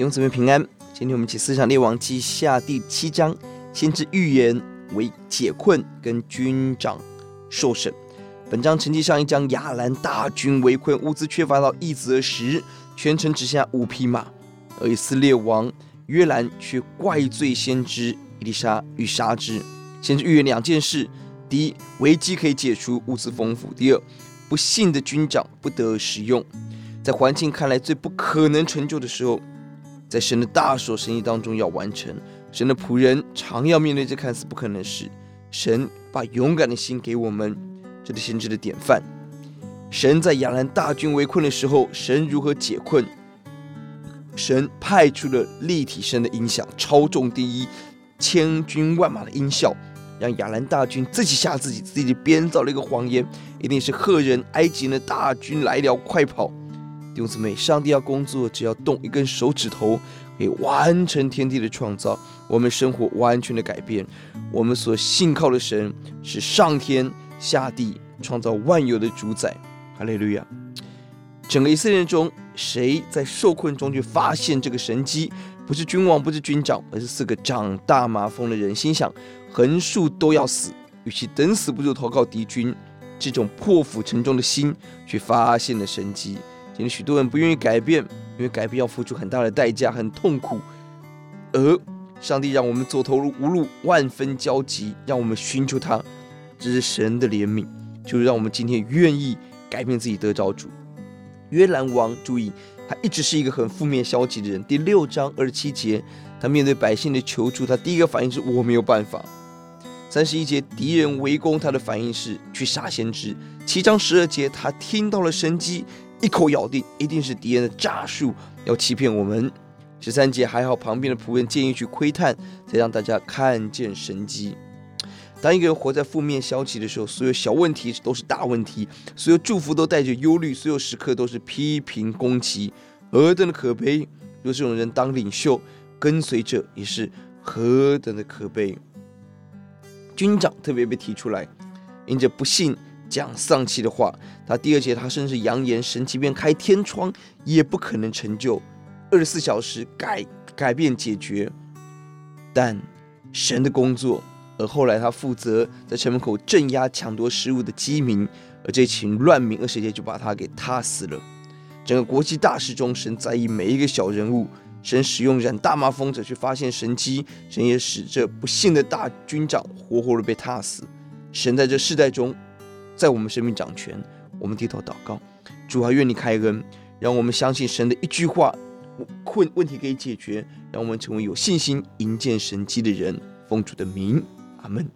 弟兄姊妹平安。今天我们一起思想列王记下第七章，先知预言为解困跟军长受审。本章承继上一章，亚兰大军围困，物资缺乏到一则时，全城只剩下五匹马。而以色列王约兰却怪罪先知伊丽莎，欲杀之。先知预言两件事：第一，危机可以解除，物资丰富；第二，不幸的军长不得使用。在环境看来最不可能成就的时候，在神的大手生意当中要完成。神的仆人常要面对这看似不可能的事。神把勇敢的心给我们。这是先知的典范。神在亚兰大军围困的时候，神如何解困？神派出了立体声的音响，超重第一，千军万马的音效，让亚兰大军自己吓自己，自己编造了一个谎言，一定是赫人埃及人的大军来了，快跑！弟兄姊妹，上帝要工作，只要动一根手指头，可以完成天地的创造，我们生活完全的改变。我们所信靠的神是上天。下地创造万有的主宰，哈利路亚！整个以色列中，谁在受困中去发现这个神迹？不是君王，不是军长，而是四个长大麻风的人。心想横竖都要死，与其等死，不如投靠敌军。这种破釜沉舟的心，却发现了神迹。今天许多人不愿意改变，因为改变要付出很大的代价，很痛苦。而上帝让我们走投无路，万分焦急，让我们寻求他。这是神的怜悯，就是让我们今天愿意改变自己得着主。约兰王，注意，他一直是一个很负面消极的人。第六章二十七节，他面对百姓的求助，他第一个反应是我没有办法。三十一节，敌人围攻他的反应是去杀先知。七章十二节，他听到了神迹，一口咬定一定是敌人的诈术要欺骗我们。十三节，还好旁边的仆人建议去窥探，才让大家看见神迹。当一个人活在负面消极的时候，所有小问题都是大问题，所有祝福都带着忧虑，所有时刻都是批评攻击，何等的可悲！若这种人当领袖，跟随者也是何等的可悲。军长特别被提出来，因着不幸讲丧气的话，他第二节他甚至扬言，神即便开天窗，也不可能成就二十四小时改改变解决，但神的工作。而后来，他负责在城门口镇压抢夺食物的饥民，而这群乱民二十节就把他给踏死了。整个国际大事中，神在意每一个小人物，神使用染大麻风者去发现神机，神也使这不幸的大军长活活的被踏死。神在这世代中，在我们生命掌权，我们低头祷告，主啊，愿你开恩，让我们相信神的一句话，困问题可以解决，让我们成为有信心迎接神迹的人。奉主的名。阿门。